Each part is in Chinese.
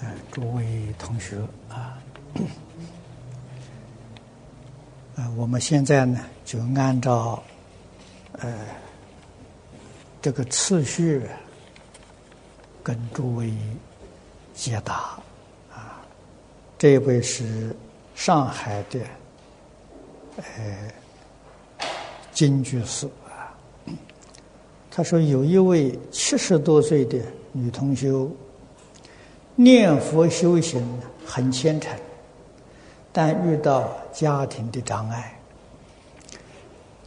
呃，诸位同学啊，呃，我们现在呢就按照呃这个次序跟诸位解答啊。这位是上海的呃金居士啊，他说有一位七十多岁的女同学。念佛修行很虔诚，但遇到家庭的障碍。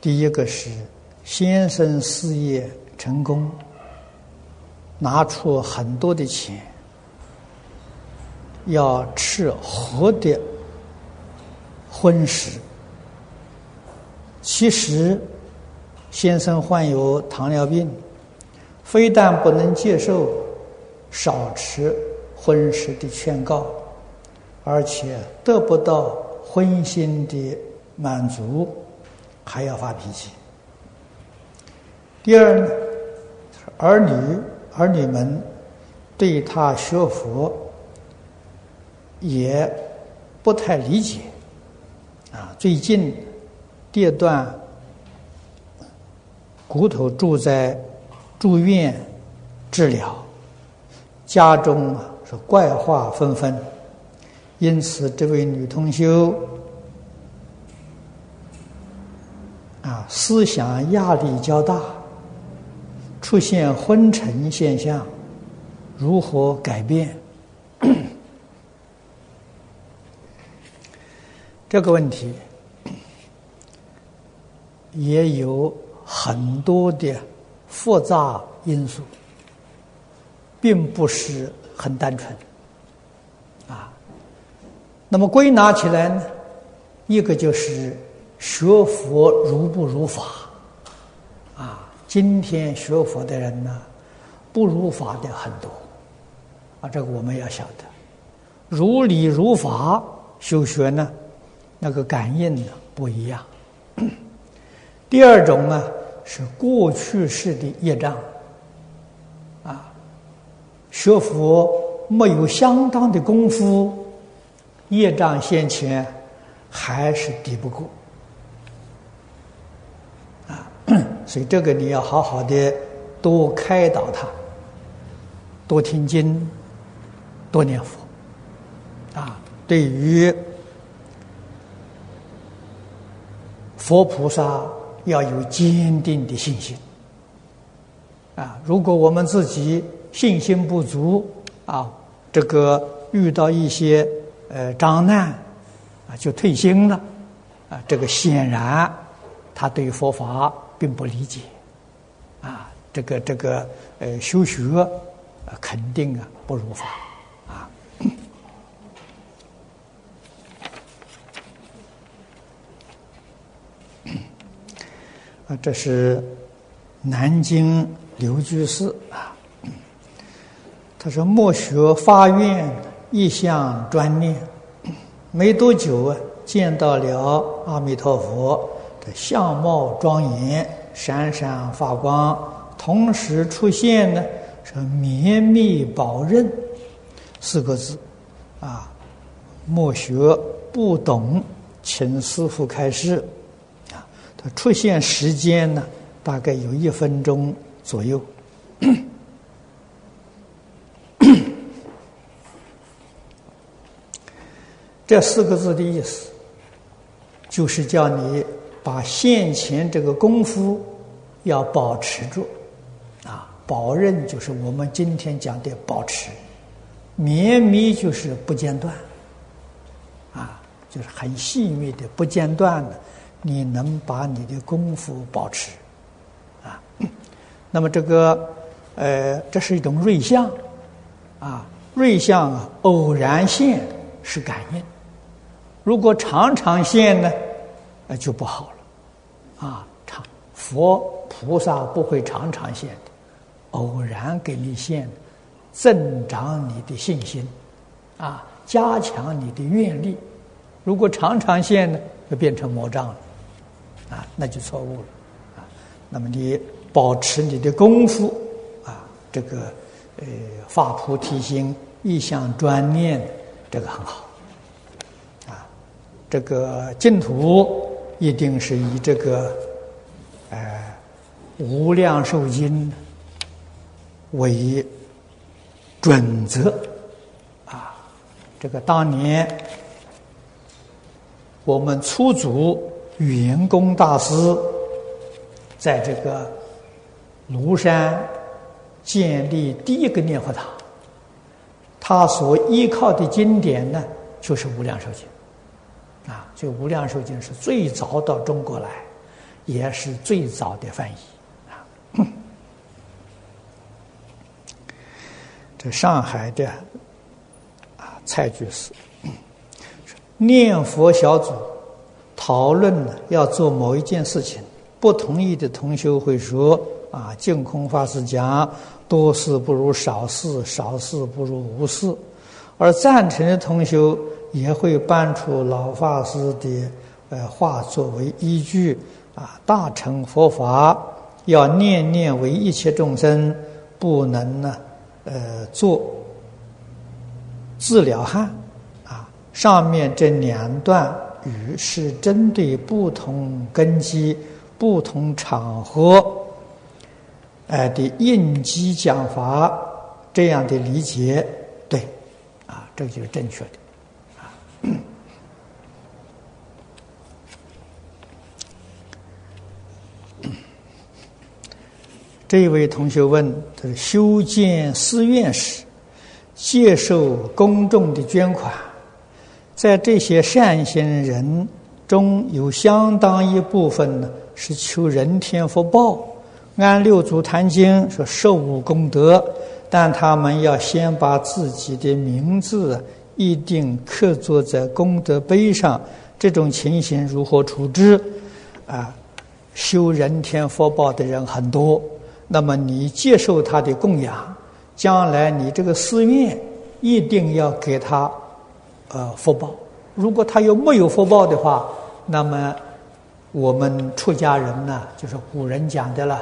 第一个是先生事业成功，拿出很多的钱，要吃活的荤食。其实先生患有糖尿病，非但不能接受少吃。婚事的劝告，而且得不到婚姻的满足，还要发脾气。第二呢，儿女儿女们对他学佛也不太理解。啊，最近跌断骨头，住在住院治疗，家中啊。怪话纷纷，因此这位女同修啊，思想压力较大，出现昏沉现象，如何改变？这个问题也有很多的复杂因素，并不是。很单纯，啊，那么归纳起来呢，一个就是学佛如不如法，啊，今天学佛的人呢，不如法的很多，啊，这个我们要晓得，如理如法修学呢，那个感应呢不一样。第二种呢是过去式的业障。学佛没有相当的功夫，业障现前，还是抵不过啊！所以这个你要好好的多开导他，多听经，多念佛啊！对于佛菩萨要有坚定的信心啊！如果我们自己，信心不足啊，这个遇到一些呃障难啊，就退心了啊。这个显然他对佛法并不理解啊。这个这个呃修学，肯定啊不如法啊。啊，这是南京刘居士啊。他说：“莫学发愿，一向专念。没多久啊，见到了阿弥陀佛的相貌庄严，闪闪发光。同时出现呢，是绵密宝刃四个字。啊，莫学不懂，请师傅开示。啊，他出现时间呢，大概有一分钟左右。”这四个字的意思，就是叫你把现前这个功夫要保持住，啊，保任就是我们今天讲的保持，绵密就是不间断，啊，就是很细密的不间断的，你能把你的功夫保持，啊，那么这个呃，这是一种瑞相，啊，瑞相啊，偶然现是感应。如果常常现呢，那就不好了，啊，常佛菩萨不会常常现的，偶然给你现，增长你的信心，啊，加强你的愿力。如果常常现呢，就变成魔障了，啊，那就错误了，啊，那么你保持你的功夫，啊，这个呃发菩提心，一向专念，这个很好。这个净土一定是以这个，呃，无量寿经为准则。啊，这个当年我们初祖圆公大师在这个庐山。建立第一个念佛堂，他所依靠的经典呢，就是《无量寿经》，啊，就《无量寿经》是最早到中国来，也是最早的翻译，啊。这上海的啊蔡居士，念佛小组讨论呢要做某一件事情，不同意的同学会说。啊，净空法师讲多事不如少事，少事不如无事，而赞成的同学也会搬出老法师的呃话作为依据啊，大乘佛法要念念为一切众生，不能呢呃做治疗汉啊。上面这两段语是针对不同根基、不同场合。哎的应激讲法，这样的理解对，啊，这就是正确的，这一位同学问：，他说修建寺院时，接受公众的捐款，在这些善心人中有相当一部分呢，是求人天福报。按六祖坛经说受五功德，但他们要先把自己的名字一定刻坐在功德碑上。这种情形如何处置？啊，修人天福报的人很多，那么你接受他的供养，将来你这个寺院一定要给他呃福报。如果他又没有福报的话，那么我们出家人呢，就是古人讲的了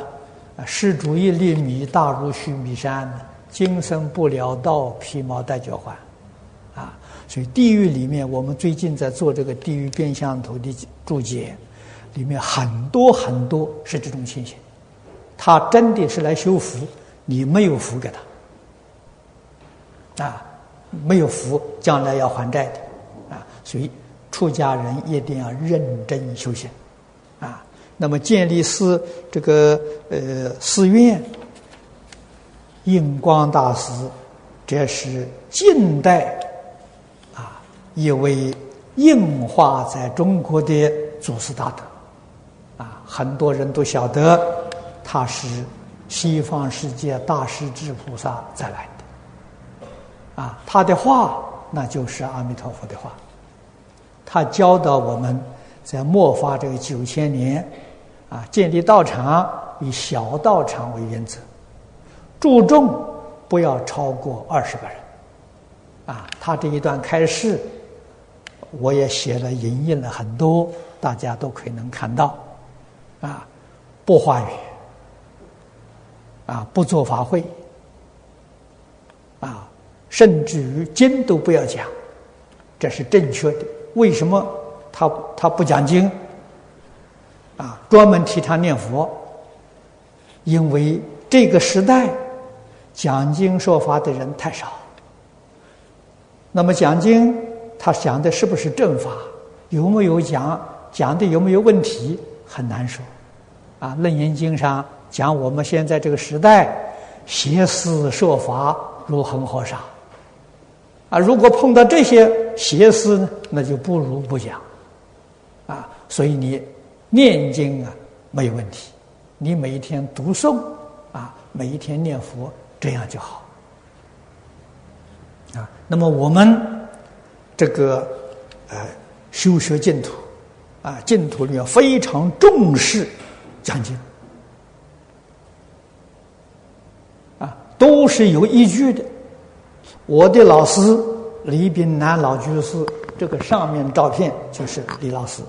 啊。施主一粒米，大如须弥山。今生不了道，披毛戴脚环。所以地狱里面，我们最近在做这个地狱变相图的注解，里面很多很多是这种情形。他真的是来修福，你没有福给他，啊，没有福，将来要还债的，啊，所以出家人一定要认真修行，啊。那么建立寺这个呃寺院，印光大师，这是近代一位印化在中国的祖师大德，啊很多人都晓得他是西方世界大势至菩萨再来的，啊他的话那就是阿弥陀佛的话，他教导我们在末法这个九千年。啊，建立道场以小道场为原则，注重不要超过二十个人。啊，他这一段开示，我也写了、引印了很多，大家都可以能看到。啊，不话语，啊，不做法会，啊，甚至于经都不要讲，这是正确的。为什么他他不讲经？啊，专门提倡念佛，因为这个时代讲经说法的人太少。那么讲经，他讲的是不是正法？有没有讲讲的有没有问题？很难说。啊，《楞严经》上讲我们现在这个时代，邪思设法如恒河沙。啊，如果碰到这些邪思呢，那就不如不讲。啊，所以你。念经啊，没有问题。你每一天读诵啊，每一天念佛，这样就好。啊，那么我们这个呃修学净土啊，净土里面非常重视讲经啊，都是有依据的。我的老师李炳南老居士，这个上面照片就是李老师。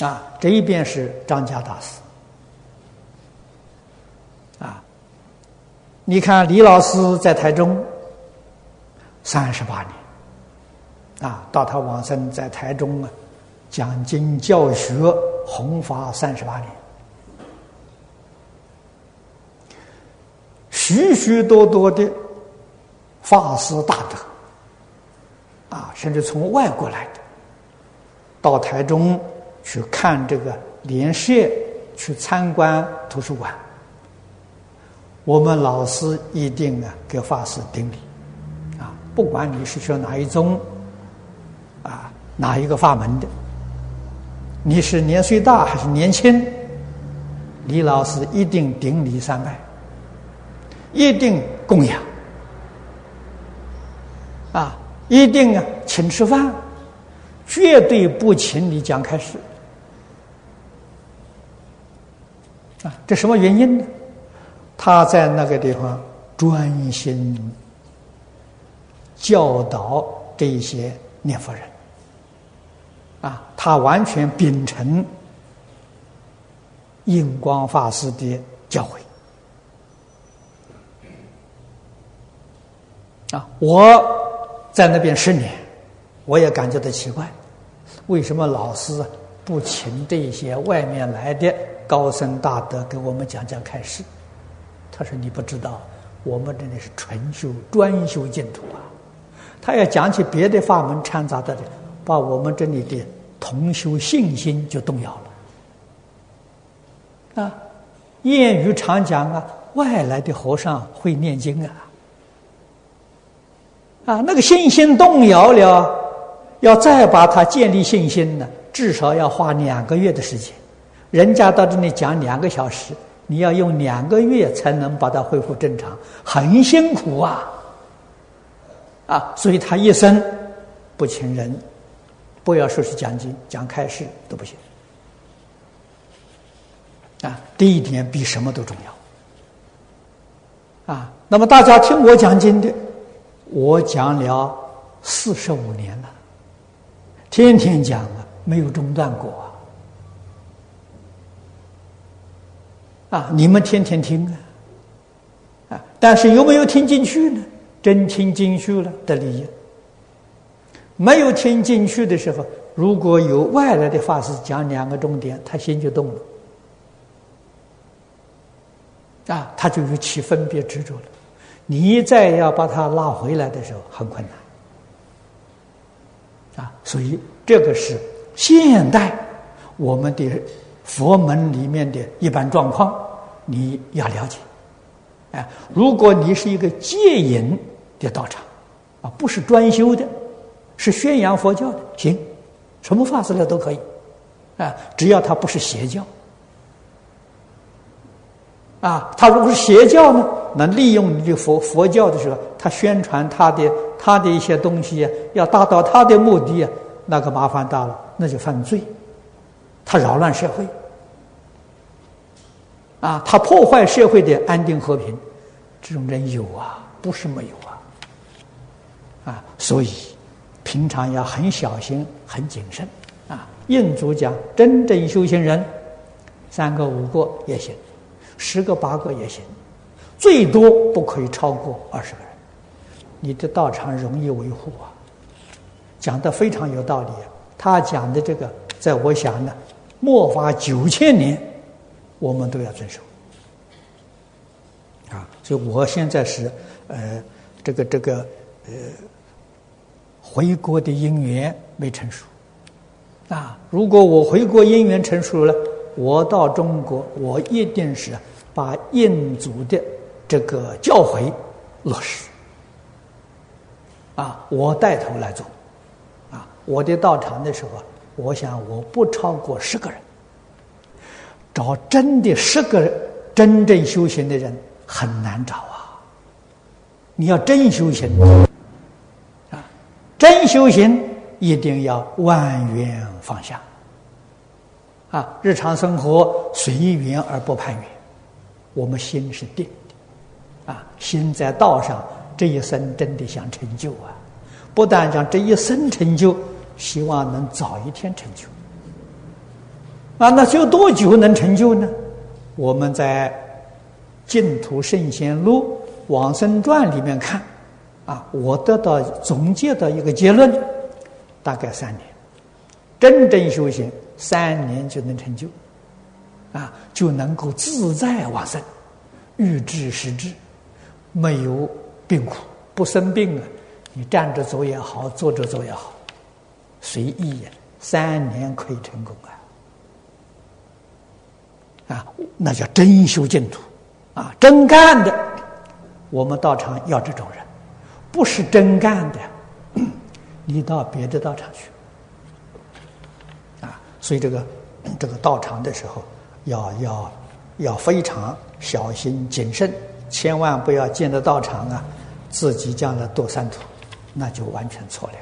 啊，这一边是张家大师，啊，你看李老师在台中三十八年，啊，到他往生在台中啊，讲经教学弘法三十八年，许许多多的法师大德，啊，甚至从外国来的，到台中去看这个莲社，去参观图书馆。我们老师一定啊给法师顶礼，不管你是学哪一宗，啊哪一个法门的，你是年岁大还是年轻，李老师一定顶礼三拜，一定供养，啊，一定啊请吃饭，绝对不请你讲开示，啊，这什么原因呢？他在那个地方专心教导这些念佛人，啊，他完全秉承印光法师的教诲，啊，我在那边十年，我也感觉到奇怪，为什么老师不请这些外面来的高僧大德给我们讲讲开示？他说：“你不知道，我们这里是纯修专修净土啊！他要讲起别的法门掺杂的，把我们这里的同修信心就动摇了。啊，谚语常讲啊，外来的和尚会念经啊，啊，那个信心动摇了，要再把它建立信心呢，至少要花两个月的时间。人家到这里讲两个小时。”你要用两个月才能把它恢复正常，很辛苦啊！啊，所以他一生不请人，不要说是讲经、讲开示都不行。啊，这一点比什么都重要。啊，那么大家听我讲经的，我讲了四十五年了，天天讲啊，没有中断过。啊！你们天天听啊，啊！但是有没有听进去呢？真听进去了的利益，没有听进去的时候，如果有外来的法师讲两个重点，他心就动了，啊，他就有起分别执着了。你再要把他拉回来的时候，很困难，啊！所以这个是现代我们的佛门里面的一般状况。你要了解，哎，如果你是一个戒隐的道场，啊，不是专修的，是宣扬佛教的，行，什么法师来都可以，啊，只要他不是邪教，啊，他如果是邪教呢，能利用你的佛佛教的时候，他宣传他的他的一些东西，要达到他的目的啊，那个麻烦大了，那就犯罪，他扰乱社会。啊，他破坏社会的安定和平，这种人有啊，不是没有。啊。所以平常要很小心、很谨慎。啊，印祖讲，真正修行人，三个、五个也行，十个、八个也行，最多不可以超过二十个人。你的道场容易维护啊。讲的非常有道理。他讲的这个，在我想呢，末法九千年。我们都要遵守啊！所以我现在是呃，这个这个呃，回国的因缘没成熟啊。如果我回国因缘成熟了，我到中国，我一定是把印祖的这个教诲落实啊，我带头来做啊。我的到场的时候，我想我不超过十个人。找真的十个真正修行的人很难找啊！你要真修行，真修行一定要万缘放下啊！日常生活随缘而不攀缘，我们心是定的啊！心在道上，这一生真的想成就啊！不但讲这一生成就，希望能早一天成就。啊，那修多久能成就呢？我们在净土圣贤录往生传》里面看，啊，我得到总结的一个结论，大概三年，真正修行三年就能成就，啊，就能够自在往生，欲知时至，没有病苦，不生病啊，你站着走也好，坐着走也好，随意呀，三年可以成功啊，啊，那叫真修净土，啊，真干的。我们道场要这种人，不是真干的，你到别的道场去，啊，所以这个这个道场的时候，要要要非常小心谨慎，千万不要进的道场啊，自己将来堕三途，那就完全错了。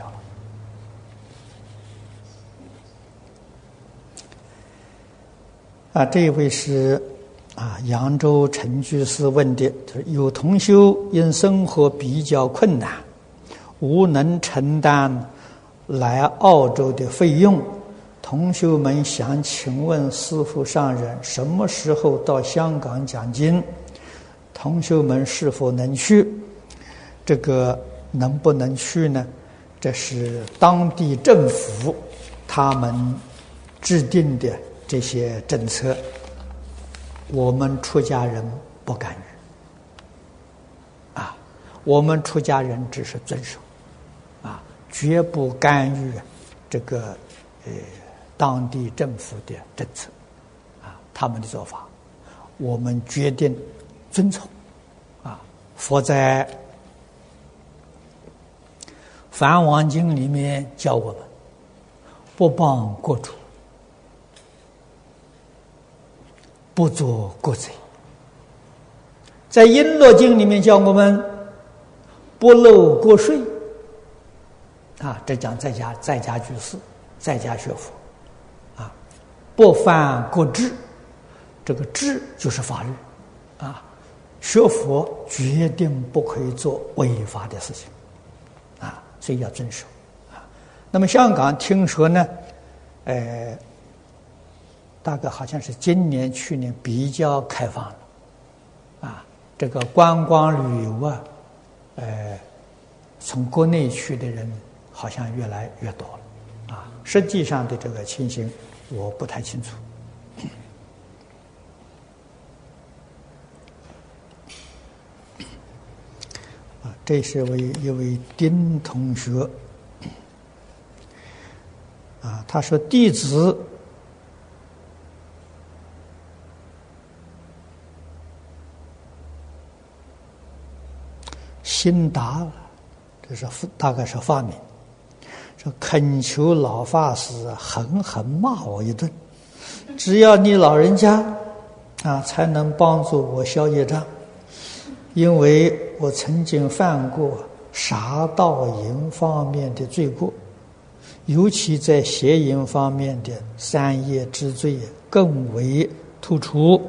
啊，这一位是。啊，扬州陈居士问的，就是有同修因生活比较困难，无能承担来澳洲的费用。同修们想请问师傅上人，什么时候到香港讲经？同修们是否能去？这个能不能去呢？这是当地政府他们制定的这些政策。我们出家人不干预，啊，我们出家人只是遵守，啊，绝不干预这个呃当地政府的政策，啊，他们的做法，我们决定遵从，啊，佛在《梵王经》里面教我们，不帮国主。不做国贼，在《璎珞经》里面教我们不漏国税，啊，这讲在家在家居士，在家学佛，啊，不犯国制，这个制就是法律，啊，学佛决定不可以做违法的事情，啊，所以要遵守，啊，那么香港听说呢，呃。大概好像是今年、去年比较开放了，啊，这个观光旅游啊，呃，从国内去的人好像越来越多了，啊，实际上的这个情形我不太清楚。啊，这是位一位丁同学，啊，他说弟子。心达了，这是大概是发明。说恳求老法师狠狠骂我一顿，只要你老人家啊，才能帮助我消业障，因为我曾经犯过杀盗淫方面的罪过，尤其在邪淫方面的三业之罪更为突出。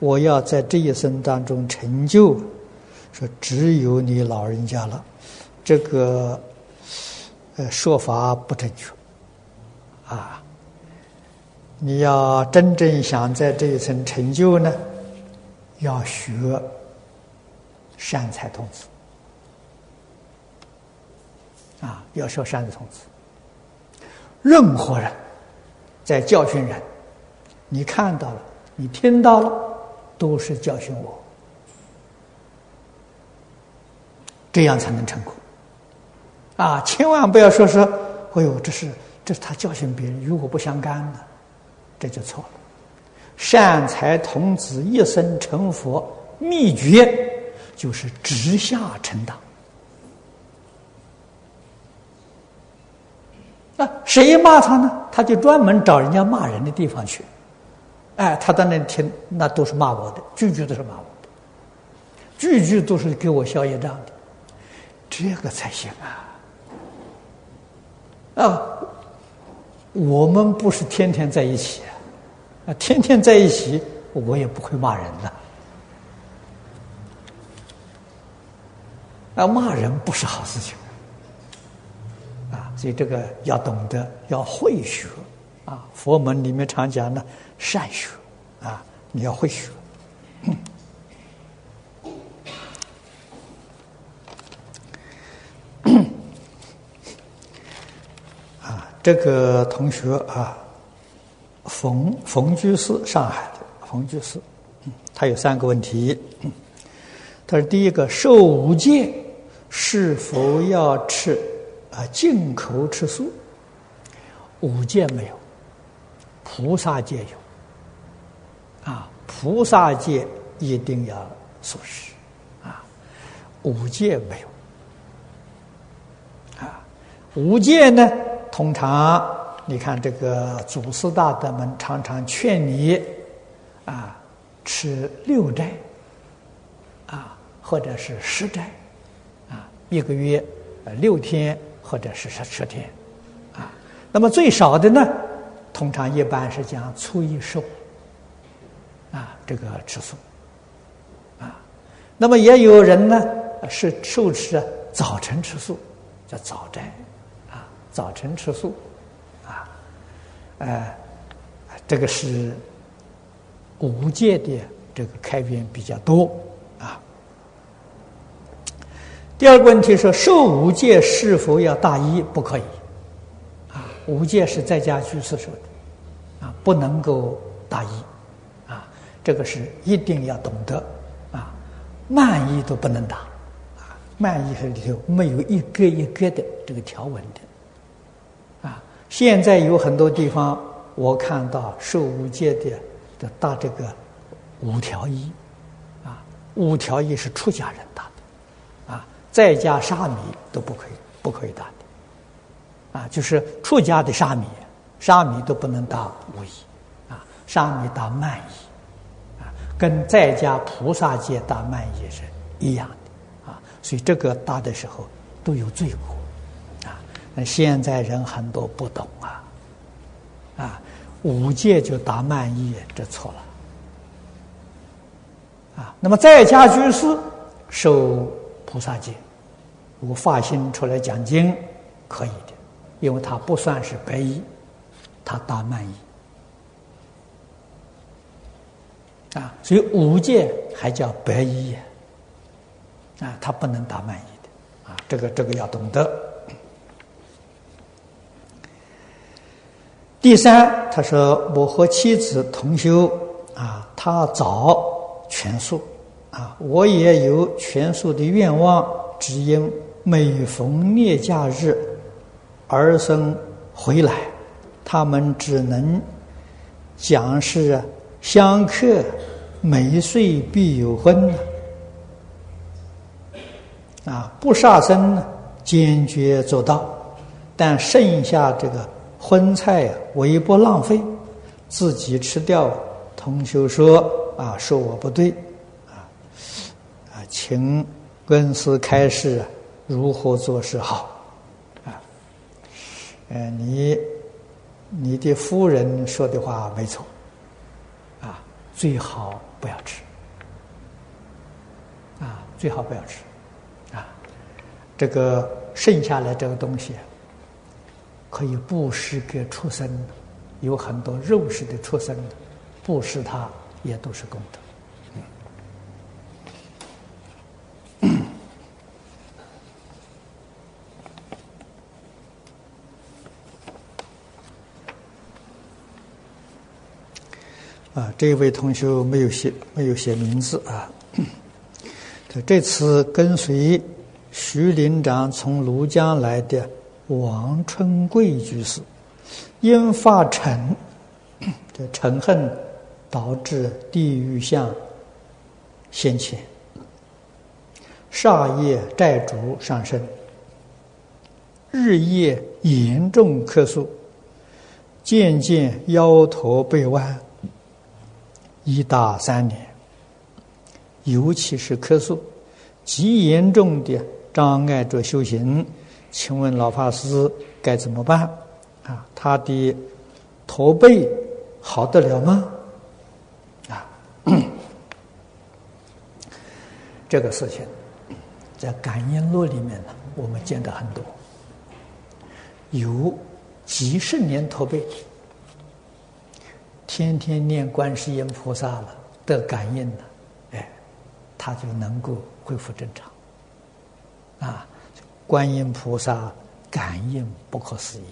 我要在这一生当中成就。说只有你老人家了，这个呃说法不正确啊！你要真正想在这一层成就呢，要学善财童子啊，要学善财童子。任何人在教训人，你看到了，你听到了，都是教训我。这样才能成功，啊！千万不要说说，哎呦，这是这是他教训别人，与我不相干的，这就错了。善财童子一生成佛秘诀，就是直下成道。那谁骂他呢？他就专门找人家骂人的地方去，哎，他在那听，那都是骂我的，句句都是骂我的，句句都是给我消业障的。这个才行啊！啊，我们不是天天在一起啊，天天在一起，我也不会骂人的。啊，骂人不是好事情啊，所以这个要懂得，要会学啊。佛门里面常讲的善学啊，你要会学。这个同学啊，冯冯居士，上海的冯居士，他有三个问题。他说：第一个，受五戒是否要吃啊进口吃素？五戒没有，菩萨戒有。啊，菩萨戒一定要素食，啊，五戒没有。啊，五戒呢？通常，你看这个祖师大德们常常劝你，啊，吃六斋，啊，或者是十斋，啊，一个月呃六天或者是十十天，啊，那么最少的呢，通常一般是讲初一十五，啊，这个吃素，啊，那么也有人呢是受持早晨吃素，叫早斋。早晨吃素，啊，呃，这个是五戒的这个开篇比较多。啊。第二个问题是，受五戒是否要大衣？不可以，啊，五戒是在家居士说的，啊，不能够大衣，啊，这个是一定要懂得，啊，慢衣都不能打，啊，慢衣里头没有一个一个的这个条纹的。现在有很多地方，我看到受五戒的的搭这个五条衣，啊，五条衣是出家人打的，啊，在家沙弥都不可以，不可以打的，啊，就是出家的沙弥，沙弥都不能打五衣，啊，沙弥打慢衣，啊，跟在家菩萨戒打慢衣是一样的，啊，所以这个打的时候都有罪过。那现在人很多不懂啊，啊，五戒就打慢意，这错了，啊，那么在家居士受菩萨戒，如发心出来讲经，可以的，因为他不算是白衣，他打慢意，啊，所以五戒还叫白衣，啊，他不能打慢意的，啊，这个这个要懂得。第三，他说我和妻子同修啊，他早全素啊，我也有全素的愿望，只因每逢节假日儿孙回来，他们只能讲是相克，每岁必有婚啊，不杀生呢，坚决做到，但剩下这个。荤菜呀，我也不浪费，自己吃掉。同修说：“啊，说我不对，啊，啊，请恩师开示如何做是好。”啊，呃，你你的夫人说的话没错，啊，最好不要吃，啊，最好不要吃，啊，这个剩下来这个东西。可以布施给畜生，有很多肉食的畜生，布施他也都是功德。啊，这位同学没有写，没有写名字啊。这次跟随徐林长从庐江来的。王春贵居士因发嗔，这嗔恨导致地狱相现前，煞业债主上升，日夜严重咳嗽，渐渐腰驼背弯，一大三年，尤其是咳嗽，极严重的障碍着修行。请问老法师该怎么办？啊，他的驼背好得了吗？啊，这个事情在感应录里面呢，我们见得很多，有几十年驼背，天天念观世音菩萨了得感应了，哎，他就能够恢复正常，啊。观音菩萨感应不可思议，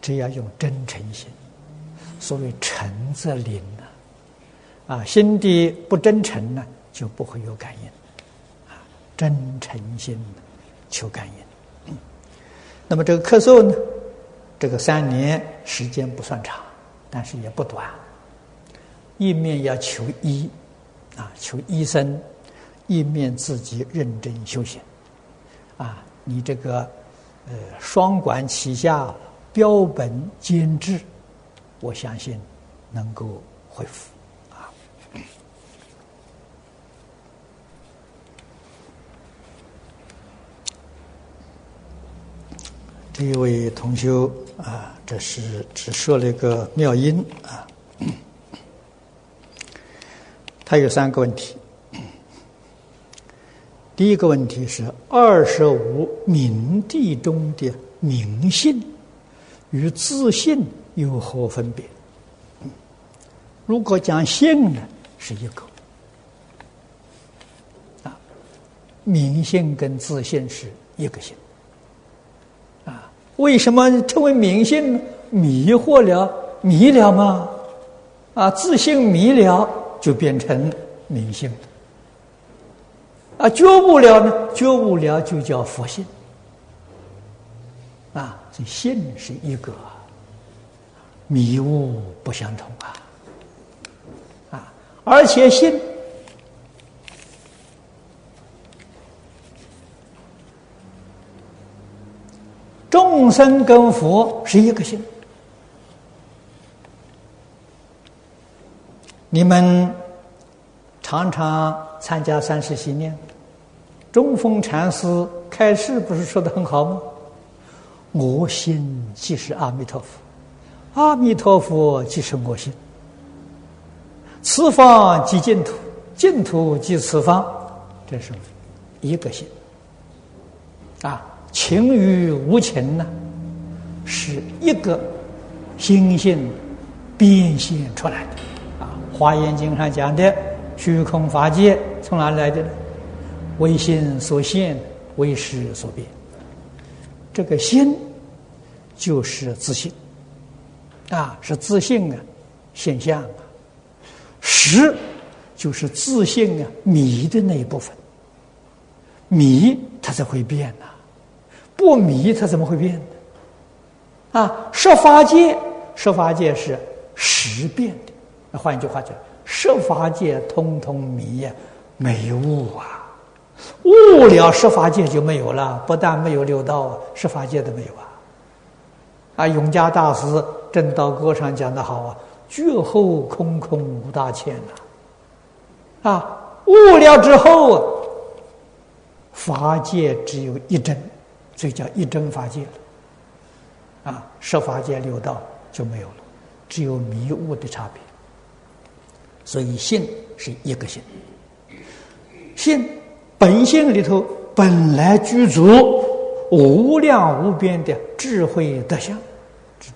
只要用真诚心，所谓诚则灵啊，啊，心地不真诚呢，就不会有感应，啊，真诚心求感应。那么这个咳嗽呢，这个三年时间不算长，但是也不短，一面要求医，啊，求医生，一面自己认真修行，啊，你这个呃双管齐下。标本兼治，我相信能够恢复啊。这一位同修啊，这是只说了一个妙音啊。他有三个问题。第一个问题是二十五冥地中的冥性。与自信有何分别？如果讲性呢，是一个啊，明性跟自信是一个性啊。为什么称为明性呢？迷惑了，迷了吗？啊，自信迷了，就变成明性啊，觉悟了呢？觉悟了就叫佛性啊。这性是一个，迷雾不相同啊！啊，而且性众生跟佛是一个性。你们常常参加三世习念，中峰禅师开示不是说的很好吗？我心即是阿弥陀佛，阿弥陀佛即是我心。此方即净土，净土即此方，这是一个心。啊，情与无情呢，是一个心性变现出来的。啊，《华严经》上讲的虚空法界从哪来的呢？为心所现，为识所变。这个心就是自信啊，是自信啊现象啊。识就是自信啊迷的那一部分，迷它才会变呐，不迷它怎么会变呢？啊，设法界，设法界是识变的。那换一句话讲，十法界通通迷呀，没悟啊。悟了十法界就没有了，不但没有六道，十法界都没有啊！啊，永嘉大师《正道歌》上讲的好啊：“绝后空空无大千呐！”啊，悟了之后啊，法界只有一真，所以叫一真法界了。啊，十法界六道就没有了，只有迷悟的差别。所以性是一个性，性。本性里头本来具足无量无边的智慧德相，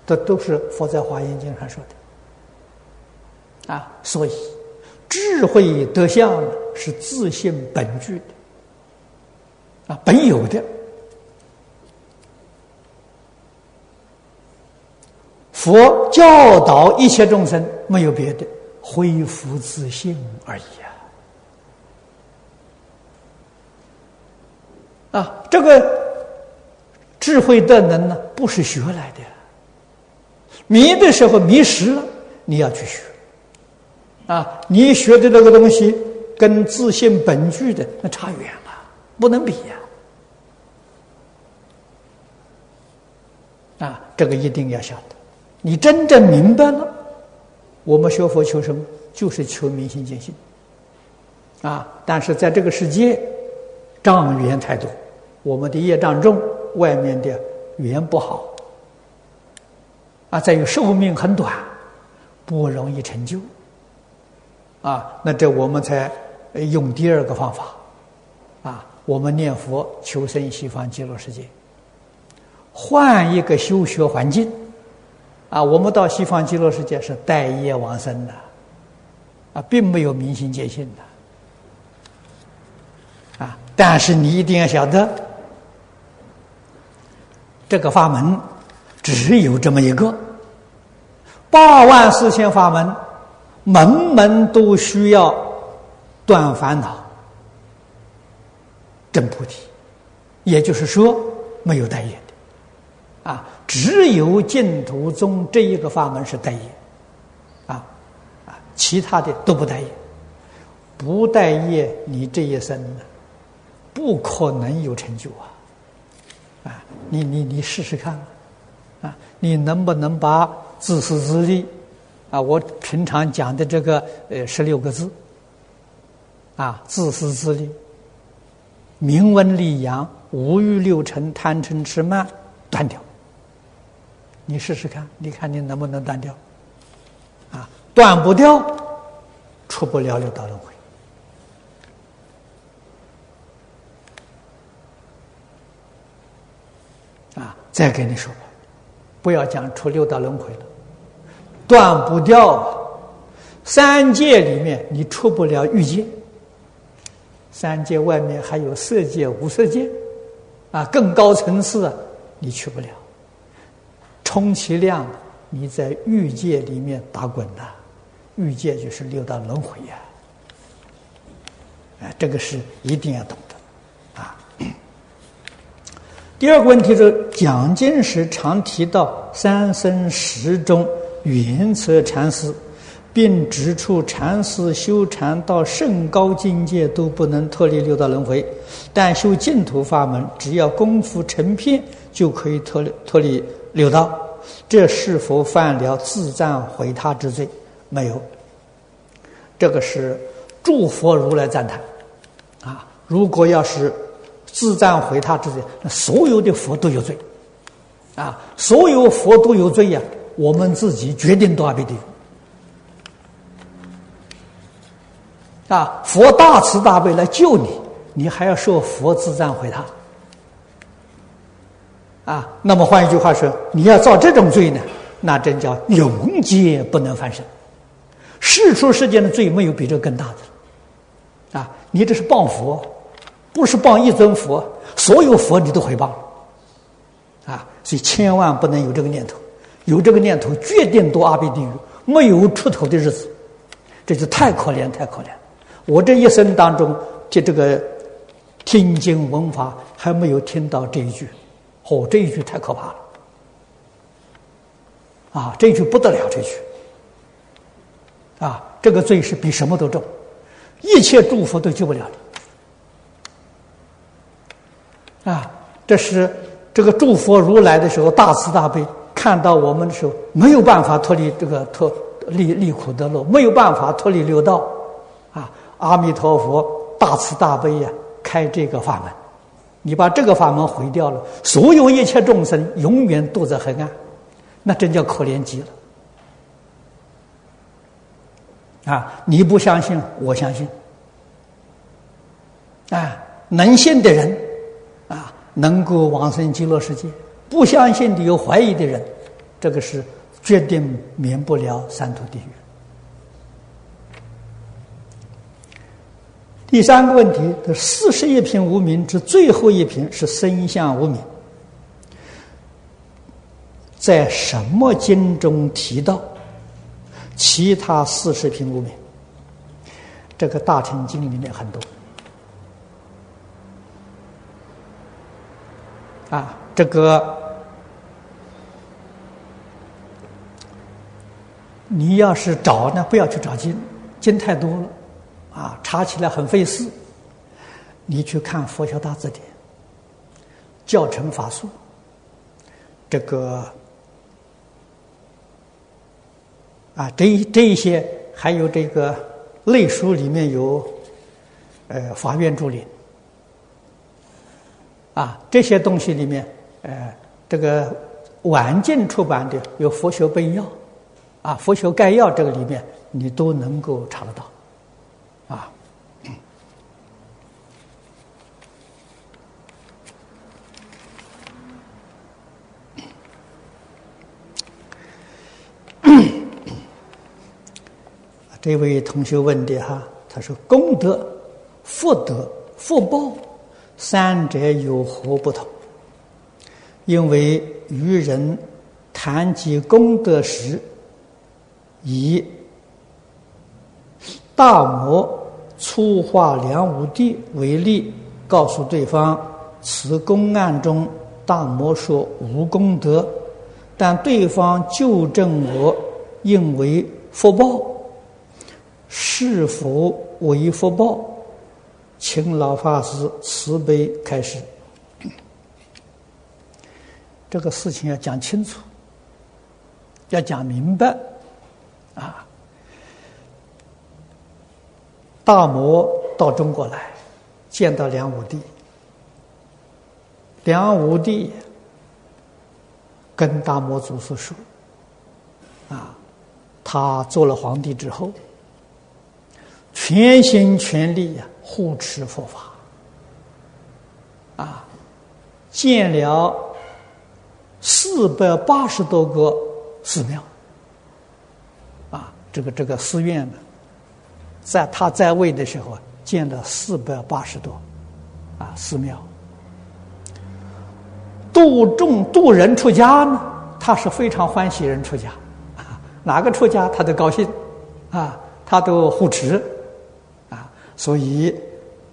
这都是佛在华严经上说的啊。所以智慧德相是自性本具的啊，本有的。佛教导一切众生，没有别的，恢复自信而已啊。啊，这个智慧的能呢，不是学来的。迷的时候迷失了，你要去学。啊，你学的那个东西跟自信本具的那差远了，不能比呀。啊，这个一定要晓得。你真正明白了，我们学佛求什么？就是求明心见性。啊，但是在这个世界，障缘太多。我们的业障重，外面的缘不好，啊，再有寿命很短，不容易成就，啊，那这我们才用第二个方法，啊，我们念佛求生西方极乐世界，换一个修学环境，啊，我们到西方极乐世界是待业往生的，啊，并没有明心见性的，啊，但是你一定要晓得。这个法门，只有这么一个。八万四千法门，门门都需要断烦恼、证菩提，也就是说，没有待业的啊，只有净土宗这一个法门是待业啊啊，其他的都不待业，不待业，你这一生，不可能有成就啊啊，你你你试试看啊，你能不能把？自私自利，啊！我平常讲的这个呃十六个字，啊，自私自利，名闻利养，五欲六尘，贪嗔痴慢，断掉。你试试看，你看你能不能断掉？啊，断不掉，出不了六道轮回。啊，再跟你说，不要讲出六道轮回了。断不掉，三界里面你出不了欲界，三界外面还有色界、无色界，啊，更高层次你去不了，充其量你在欲界里面打滚呐，欲界就是六道轮回呀，啊，这个是一定要懂的，啊。第二个问题是讲经时常提到三生石中。原则禅师，并指出禅师修禅到甚高境界都不能脱离六道轮回，但修净土法门，只要功夫成片就可以脱离脱离六道。这是否犯了自赞毁他之罪？没有，这个是诸佛如来赞叹。啊，如果要是自赞毁他之罪，那所有的佛都有罪。啊，所有佛都有罪呀。我们自己决定多阿鼻地狱啊！佛大慈大悲来救你，你还要受佛自赞毁他啊！那么换一句话说，你要造这种罪呢，那真叫永劫不能翻身。世出世间的罪没有比这更大的啊！你这是谤佛，不是谤一尊佛，所有佛你都毁谤啊！所以千万不能有这个念头。有这个念头，决定堕阿鼻地狱，没有出头的日子，这就太可怜，太可怜。我这一生当中，就这个听经闻法，还没有听到这一句，哦，这一句太可怕了，啊，这一句不得了，这一句，啊，这个罪是比什么都重，一切祝福都救不了你，啊，这是这个诸佛如来的时候，大慈大悲。看到我们的时候，没有办法脱离这个脱离离苦得乐，没有办法脱离六道，啊！阿弥陀佛大慈大悲呀，开这个法门，你把这个法门毁掉了，所有一切众生永远堕在黑暗，那真叫可怜极了。啊！你不相信，我相信。啊，能信的人，啊，能够往生极乐世界；不相信的、有怀疑的人。这个是决定免不了三途地狱。第三个问题这四十一品无名之最后一品是生相无名，在什么经中提到？其他四十品无名，这个大乘经里面很多啊，这个。你要是找呢，不要去找经，经太多了，啊，查起来很费事。你去看《佛教大字典》、教程法术，这个啊，这这一些，还有这个类书里面有，呃，法院注林，啊，这些东西里面，呃，这个晚近出版的有《佛学备要》。啊，《佛学概要》这个里面，你都能够查得到，啊。这位同学问的哈，他说：“功德、福德、福报三者有何不同？”因为愚人谈及功德时，以大摩初化梁武帝为例，告诉对方此公案中大摩说无功德，但对方纠正我，应为福报，是否为福报？请老法师慈悲开示。这个事情要讲清楚。要讲明白，啊！大摩到中国来，见到梁武帝，梁武帝跟大摩祖师说：“啊，他做了皇帝之后，全心全力呀护持佛法，啊，建了四百八十多个。”寺庙，啊，这个这个寺院呢，在他在位的时候，建了四百八十多，啊，寺庙。度众度人出家呢，他是非常欢喜人出家，啊，哪个出家他都高兴，啊，他都护持，所以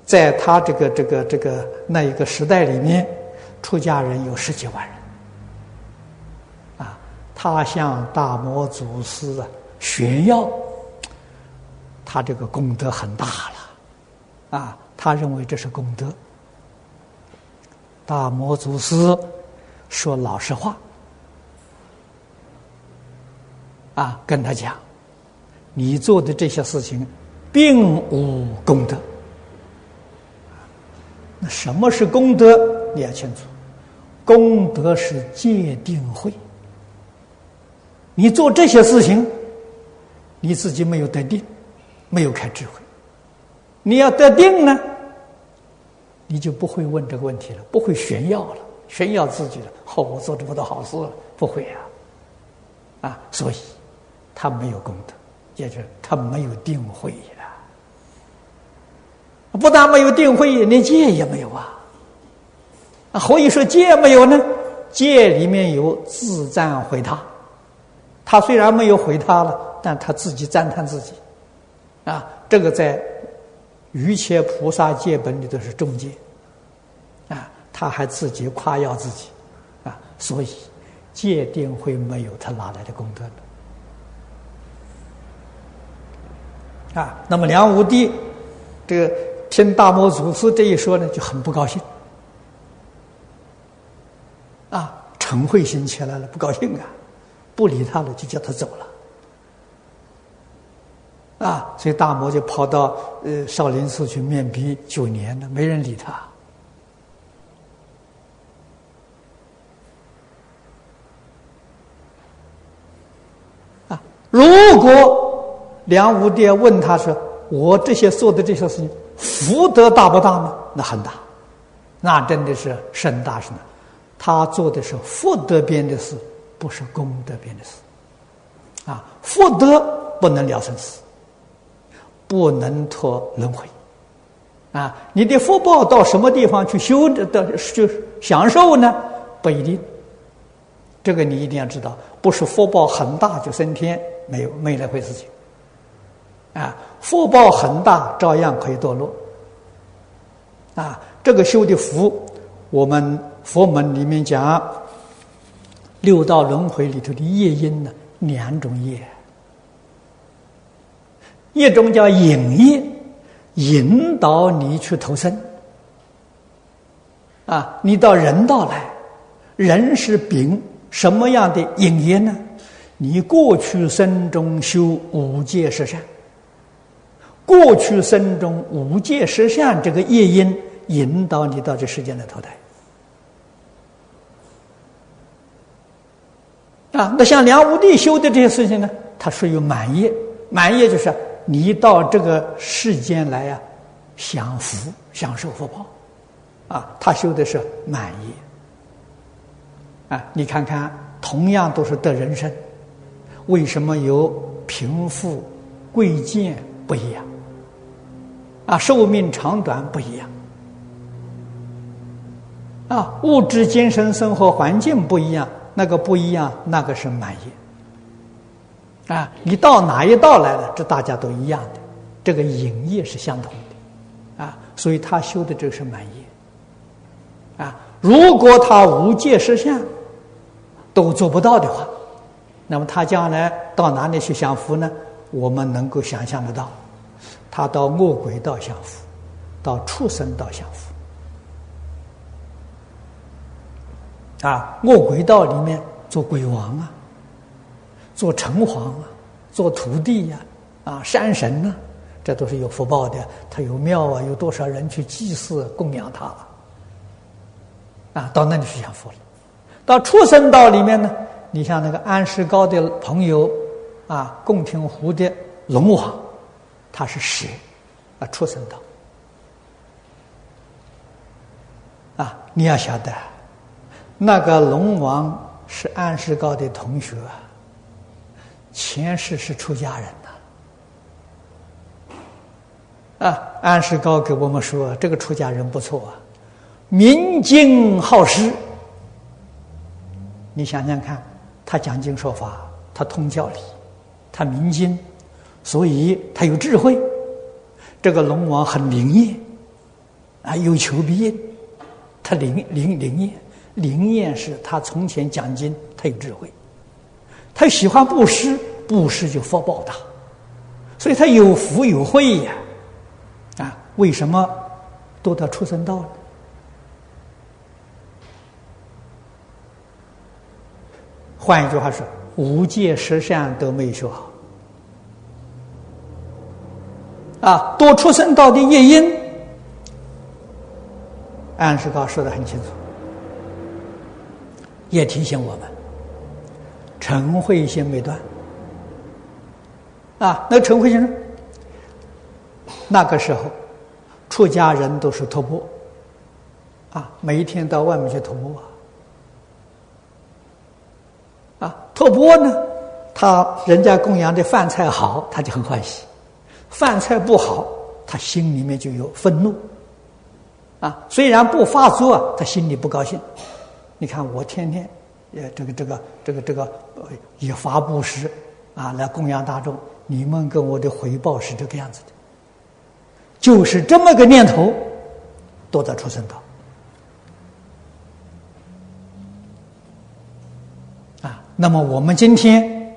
在他这个这个这个那一个时代里面，出家人有十几万人。啊他向大摩祖师啊炫耀，他这个功德很大了，啊，他认为这是功德。大摩祖师说老实话，啊，跟他讲，你做的这些事情并无功德。那什么是功德？你要清楚，功德是戒定慧。你做这些事情，你自己没有得定，没有开智慧。你要得定呢，你就不会问这个问题了，不会炫耀了，炫耀自己了。哦，我做这么多好事了，不会啊，啊，所以他没有功德，也就是他没有定慧呀。不但没有定慧，连戒也没有啊。啊，何以说戒没有呢？戒里面有自赞毁他。他虽然没有回他了，但他自己赞叹自己，啊，这个在《瑜伽菩萨戒本》里都是中戒，啊，他还自己夸耀自己，啊，所以戒定会没有他哪来的功德呢？啊，那么梁武帝这个听大摩祖师这一说呢，就很不高兴，啊，嗔恚心起来了，不高兴啊。不理他了，就叫他走了，啊！所以大魔就跑到呃少林寺去面壁九年了，没人理他。啊！如果梁武帝问他说：“我这些做的这些事情，福德大不大呢？”那很大，那真的是深大深大。他做的是福德边的事。不是功德边的事，啊，福德不能了生死，不能脱轮回，啊，你的福报到什么地方去修的的就享受呢？不一定，这个你一定要知道，不是福报很大就升天，没有没那回事情，啊，福报很大照样可以堕落，啊，这个修的福，我们佛门里面讲。六道轮回里头的业因呢，两种业，一种叫引业，引导你去投生。啊，你到人道来，人是丙什么样的引业呢？你过去生中修五戒十善，过去生中五戒十善这个业因引导你到这世间来投胎。啊，那像梁武帝修的这些事情呢，他属于满业。满业就是你到这个世间来呀，享福、享受福报，啊，他修的是满业。啊，你看看，同样都是得人生，为什么有贫富、贵贱不一样？啊，寿命长短不一样。啊，物质、精神生活环境不一样。那个不一样，那个是满业。啊，你到哪一道来了？这大家都一样的，这个影业是相同的，啊，所以他修的这个是满业。啊，如果他无戒实相都做不到的话，那么他将来到哪里去享福呢？我们能够想象得到，他到恶鬼道享福，到畜生道享福。啊，恶鬼道里面做鬼王啊，做城隍啊，做土地呀，啊，山神呢，这都是有福报的。他有庙啊，有多少人去祭祀供养他，啊，到那里去享福了。到畜生道里面呢，你像那个安世高的朋友啊，贡亭湖的龙王，他是蛇，啊，畜生道。啊，你要晓得。那个龙王是安世高的同学，前世是出家人呐。啊，安世高给我们说，这个出家人不错啊，明经好诗。你想想看，他讲经说法，他通教理，他明经，所以他有智慧。这个龙王很灵验，啊，有求必应，他灵灵灵验。灵验是他从前讲经，他有智慧，他喜欢布施，布施就福报大，所以他有福有慧呀，啊，为什么都到畜生道了？换一句话说，五界十善都没有修好，啊，多出生道的夜莺，安世高说的很清楚。也提醒我们，陈慧心没断啊！那陈慧心那个时候，出家人都是托钵啊，每一天到外面去徒步啊。啊，托钵呢，他人家供养的饭菜好，他就很欢喜；饭菜不好，他心里面就有愤怒啊。虽然不发作，他心里不高兴。你看，我天天，呃，这个这个这个这个，以法布施啊，来供养大众。你们跟我的回报是这个样子的，就是这么个念头，都在出生道。啊，那么我们今天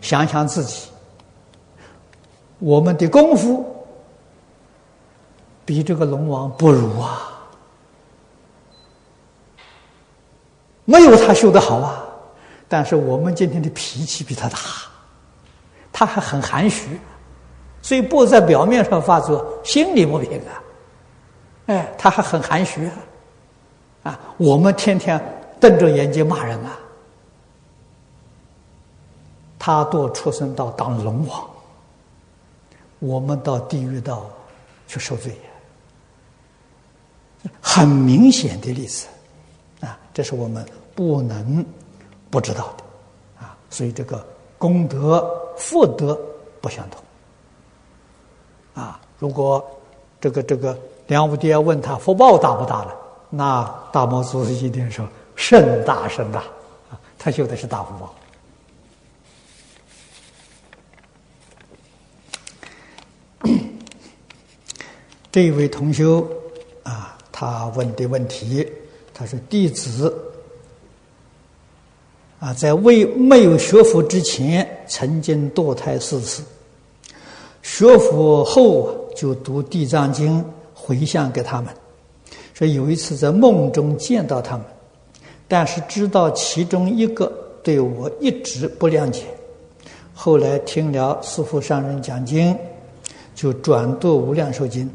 想想自己，我们的功夫比这个龙王不如啊。没有他修的好啊，但是我们今天的脾气比他大，他还很含蓄，所以不在表面上发作，心里不平啊。哎，他还很含蓄啊，啊，我们天天瞪着眼睛骂人啊，他多出生到当龙王，我们到地狱道去受罪，很明显的例子。啊，这是我们不能不知道的啊，所以这个功德福德不相同啊。如果这个这个梁武帝要问他福报大不大了，那大摩祖师一定说甚大甚大啊，他修的是大福报。这位同修啊，他问的问题。他说：“弟子啊，在未没有学佛之前，曾经堕胎四次；学佛后就读《地藏经》回向给他们。说有一次在梦中见到他们，但是知道其中一个对我一直不谅解。后来听了师父上人讲经，就转读《无量寿经》，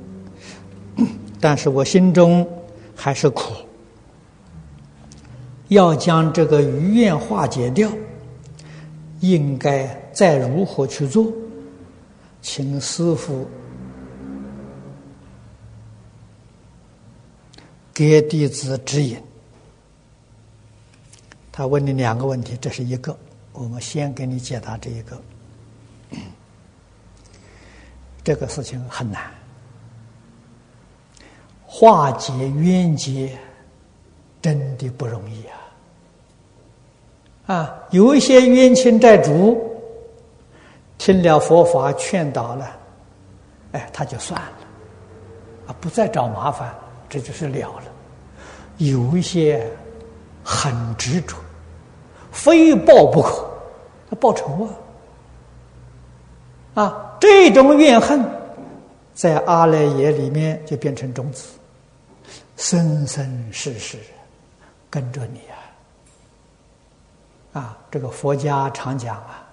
但是我心中还是苦。”要将这个余愿化解掉，应该再如何去做？请师傅给弟子指引。他问你两个问题，这是一个，我们先给你解答这一个。这个事情很难，化解冤结真的不容易啊。啊，有一些冤亲债主听了佛法劝导了，哎，他就算了，啊，不再找麻烦，这就是了了。有一些很执着，非报不可，他报仇啊！啊，这种怨恨在阿赖耶里面就变成种子，生生世世跟着你啊！啊，这个佛家常讲啊，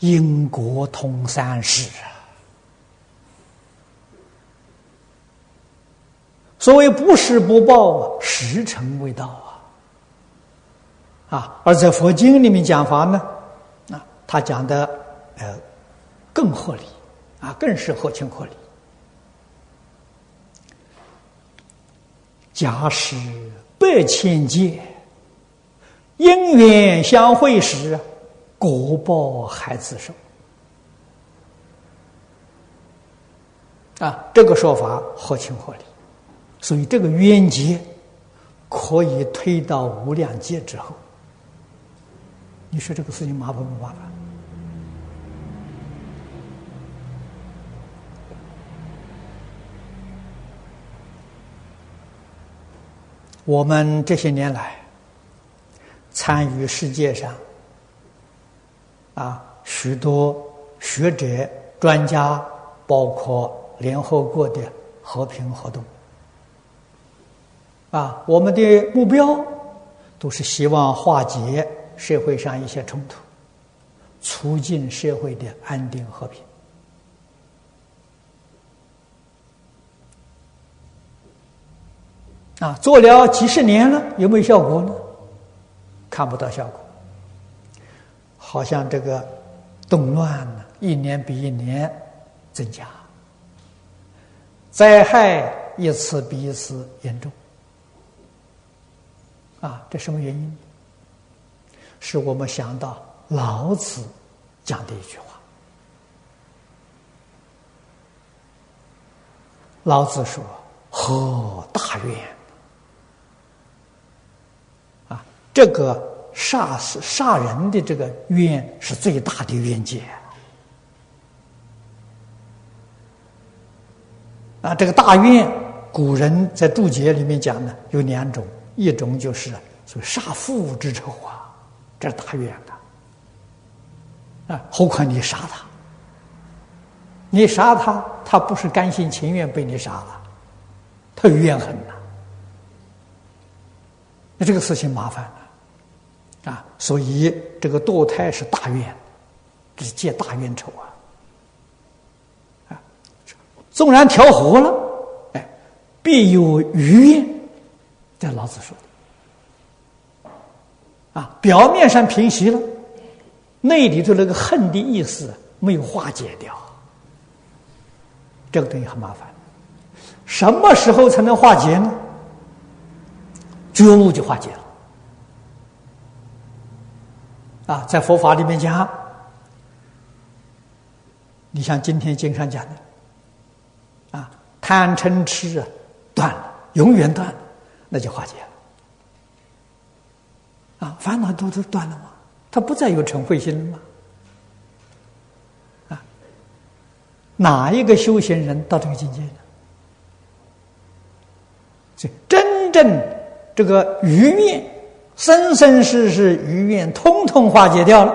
因果通三世啊。所谓不施不报啊，时辰未到啊！啊，而在佛经里面讲法呢，他讲的呃更合理啊，更是合情合理。假使百千劫因缘相会时，果报还自受啊，这个说法合情合理。所以，这个冤结可以推到无量劫之后。你说这个事情麻烦不麻烦？我们这些年来参与世界上啊许多学者、专家，包括联合国的和平活动。啊，我们的目标都是希望化解社会上一些冲突，促进社会的安定和平。啊，做了几十年了，有没有效果呢？看不到效果，好像这个动乱呢，一年比一年增加，灾害一次比一次严重。啊，这什么原因？是我们想到老子讲的一句话。老子说：“何大愿？”啊，这个杀死杀人的这个冤是最大的冤结。啊，这个大怨，古人在注解里面讲呢，有两种。一种就是所谓杀父之仇啊，这大冤的啊！何况你杀他，你杀他，他不是甘心情愿被你杀了，他有怨恨呐。那这个事情麻烦了啊！所以这个堕胎是大冤，是结大冤仇啊！啊，纵然调和了，哎，必有余怨。这老子说的啊，表面上平息了，内里头那个恨的意思没有化解掉，这个东西很麻烦。什么时候才能化解呢？觉悟就化解了。啊，在佛法里面讲，你像今天经上讲的，啊，贪嗔痴啊，断了，永远断了。那就化解了，啊，烦恼都都断了吗？他不再有嗔恚心了吗？啊，哪一个修行人到这个境界呢？这真正这个余念、生生世世余愿，通通化解掉了，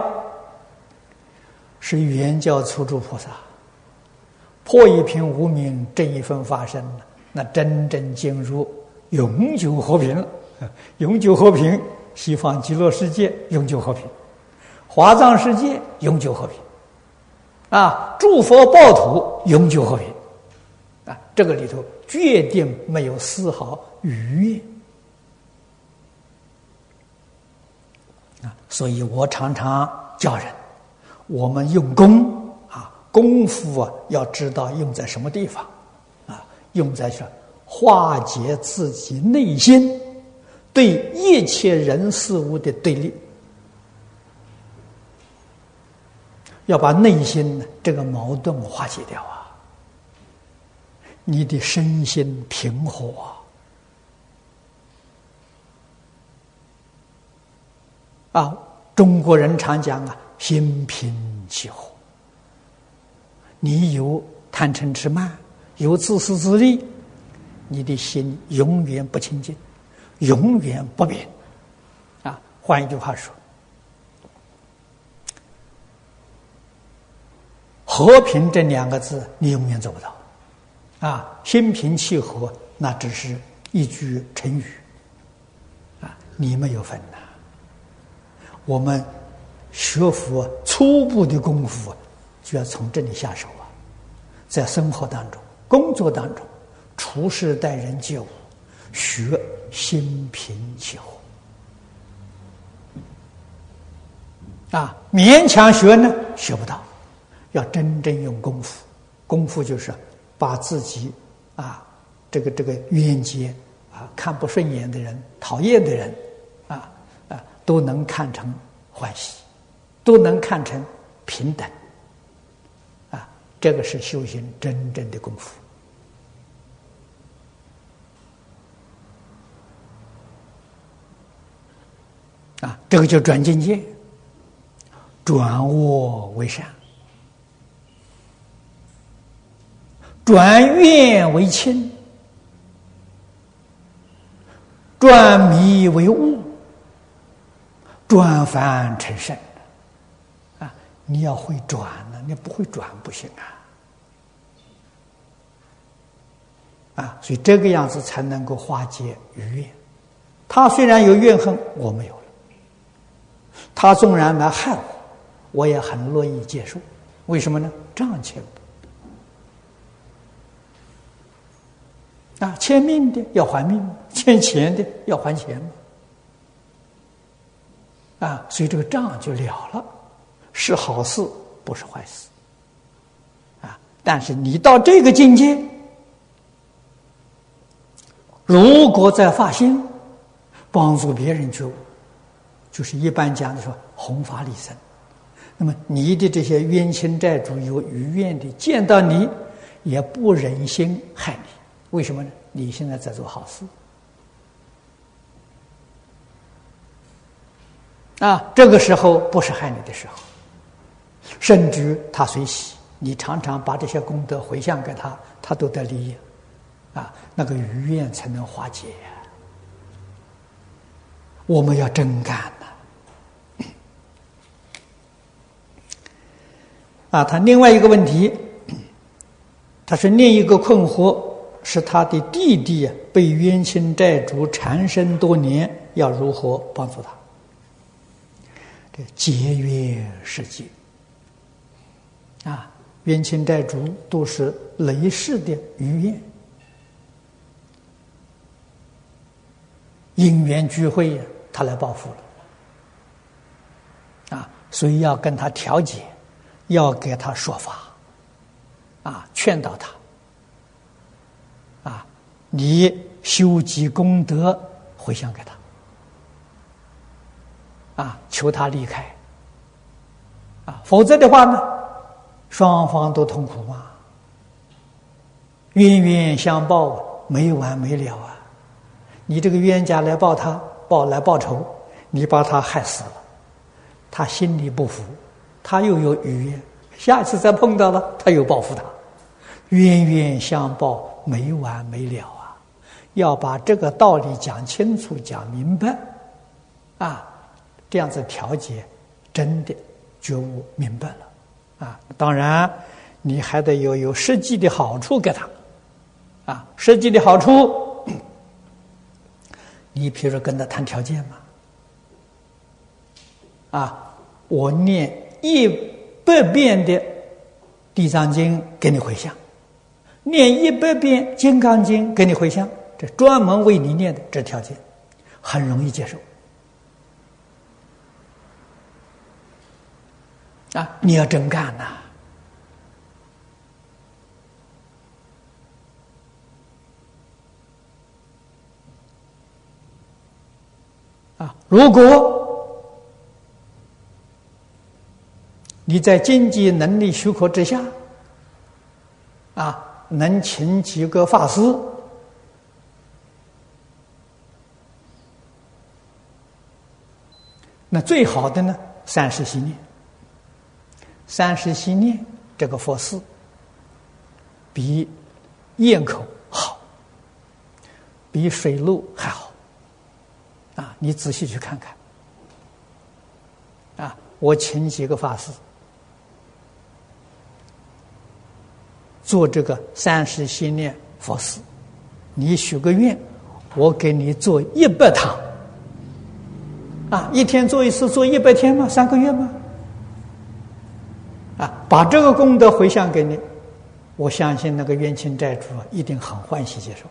是圆教初住菩萨，破一品无名，正一分发生那真正进入。永久和平，永久和平，西方极乐世界永久和平，华藏世界永久和平，啊，诸佛报土永久和平，啊，这个里头决定没有丝毫余怨，啊，所以我常常教人，我们用功啊，功夫啊，要知道用在什么地方，啊，用在这。化解自己内心对一切人事物的对立，要把内心这个矛盾化解掉啊！你的身心平和啊！中国人常讲啊，心平气和。你有贪嗔痴慢，有自私自利，你的心永远不清净，永远不变。啊，换一句话说。和平这两个字，你永远做不到，啊，心平气和，那只是一句成语，啊，你没有分呐。我们学佛初步的功夫，就要从这里下手啊，在生活当中、工作当中、处事待人接物，学心平气和，啊，勉强学呢，学不到。要真正用功夫，功夫就是把自己啊，这个这个冤结啊，看不顺眼的人、讨厌的人，都能看成欢喜，都能看成平等。啊，这个是修行真正的功夫。啊，这个叫转境界，转恶为善。转怨为亲，转迷为悟，转凡成圣。啊，你要会转呢，你不会转不行啊！啊，所以这个样子才能够化解余怨。他虽然有怨恨，我没有了；他纵然来害我，我也很乐意接受。为什么呢？账钱。啊，欠命的要还命，欠钱的要还钱啊，所以这个账就了了，是好事，不是坏事。啊，但是你到这个境界，如果再发心帮助别人觉悟，就是一般讲的说弘法利生，那么你的这些冤亲债主有余怨的，见到你也不忍心害你。为什么呢？你现在在做好事啊！这个时候不是害你的时候，甚至他随喜，你常常把这些功德回向给他，他都得利益啊！那个余愿才能化解。我们要真干呐！啊，他另外一个问题，他是另一个困惑。是他的弟弟被冤亲债主缠身多年，要如何帮助他？节约世界。啊，冤亲债主都是累世的余怨，因缘聚会，他来报复了。啊，所以要跟他调解，要给他说法。啊，劝导他。啊你修积功德，回向给他，啊，求他离开，啊，否则的话呢，双方都痛苦嘛，冤冤相报，没完没了啊！你这个冤家来报他，报来报仇，你把他害死了，他心里不服，他又有余怨，下次再碰到了，他又报复他，冤冤相报，没完没了啊！要把这个道理讲清楚、讲明白，啊，这样子调节，真的觉悟明白了，啊，当然你还得有有实际的好处给他，啊，实际的好处，你比如说跟他谈条件嘛，啊，我念一百遍的《地藏经》给你回向，念一百遍《金刚经》给你回向。这专门为你念的这条件，很容易接受。啊，你要真干呐！啊，如果你在经济能力许可之下，啊，能请几个法师，那最好的呢，三十心念，三十心念这个佛寺比堰口好，比水路还好，啊，你仔细去看看，啊，我请几个法师。做这个三十心念佛寺，你许个愿，我给你做一百堂，啊，一天做一次，做一百天吗？三个月吗？把这个功德回向给你，我相信那个冤亲债主，一定很欢喜接受。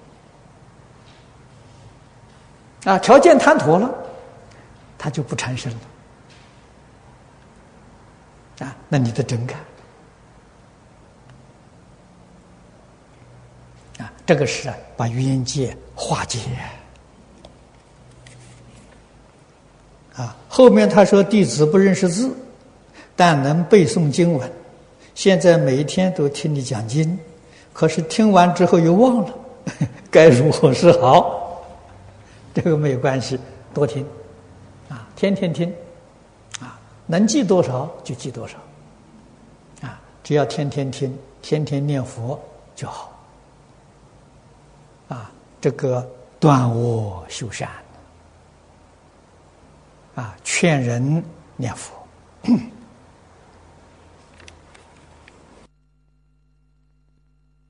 啊，条件谈妥了，他就不缠身了。啊，那你的真干。这个是把冤结化解啊！后面他说弟子不认识字，但能背诵经文。现在每一天都听你讲经，可是听完之后又忘了，该如何是好？这个没有关系，多听啊，天天听啊，能记多少就记多少啊，只要天天听，天天念佛就好。啊，这个断恶修善，啊，劝人念佛。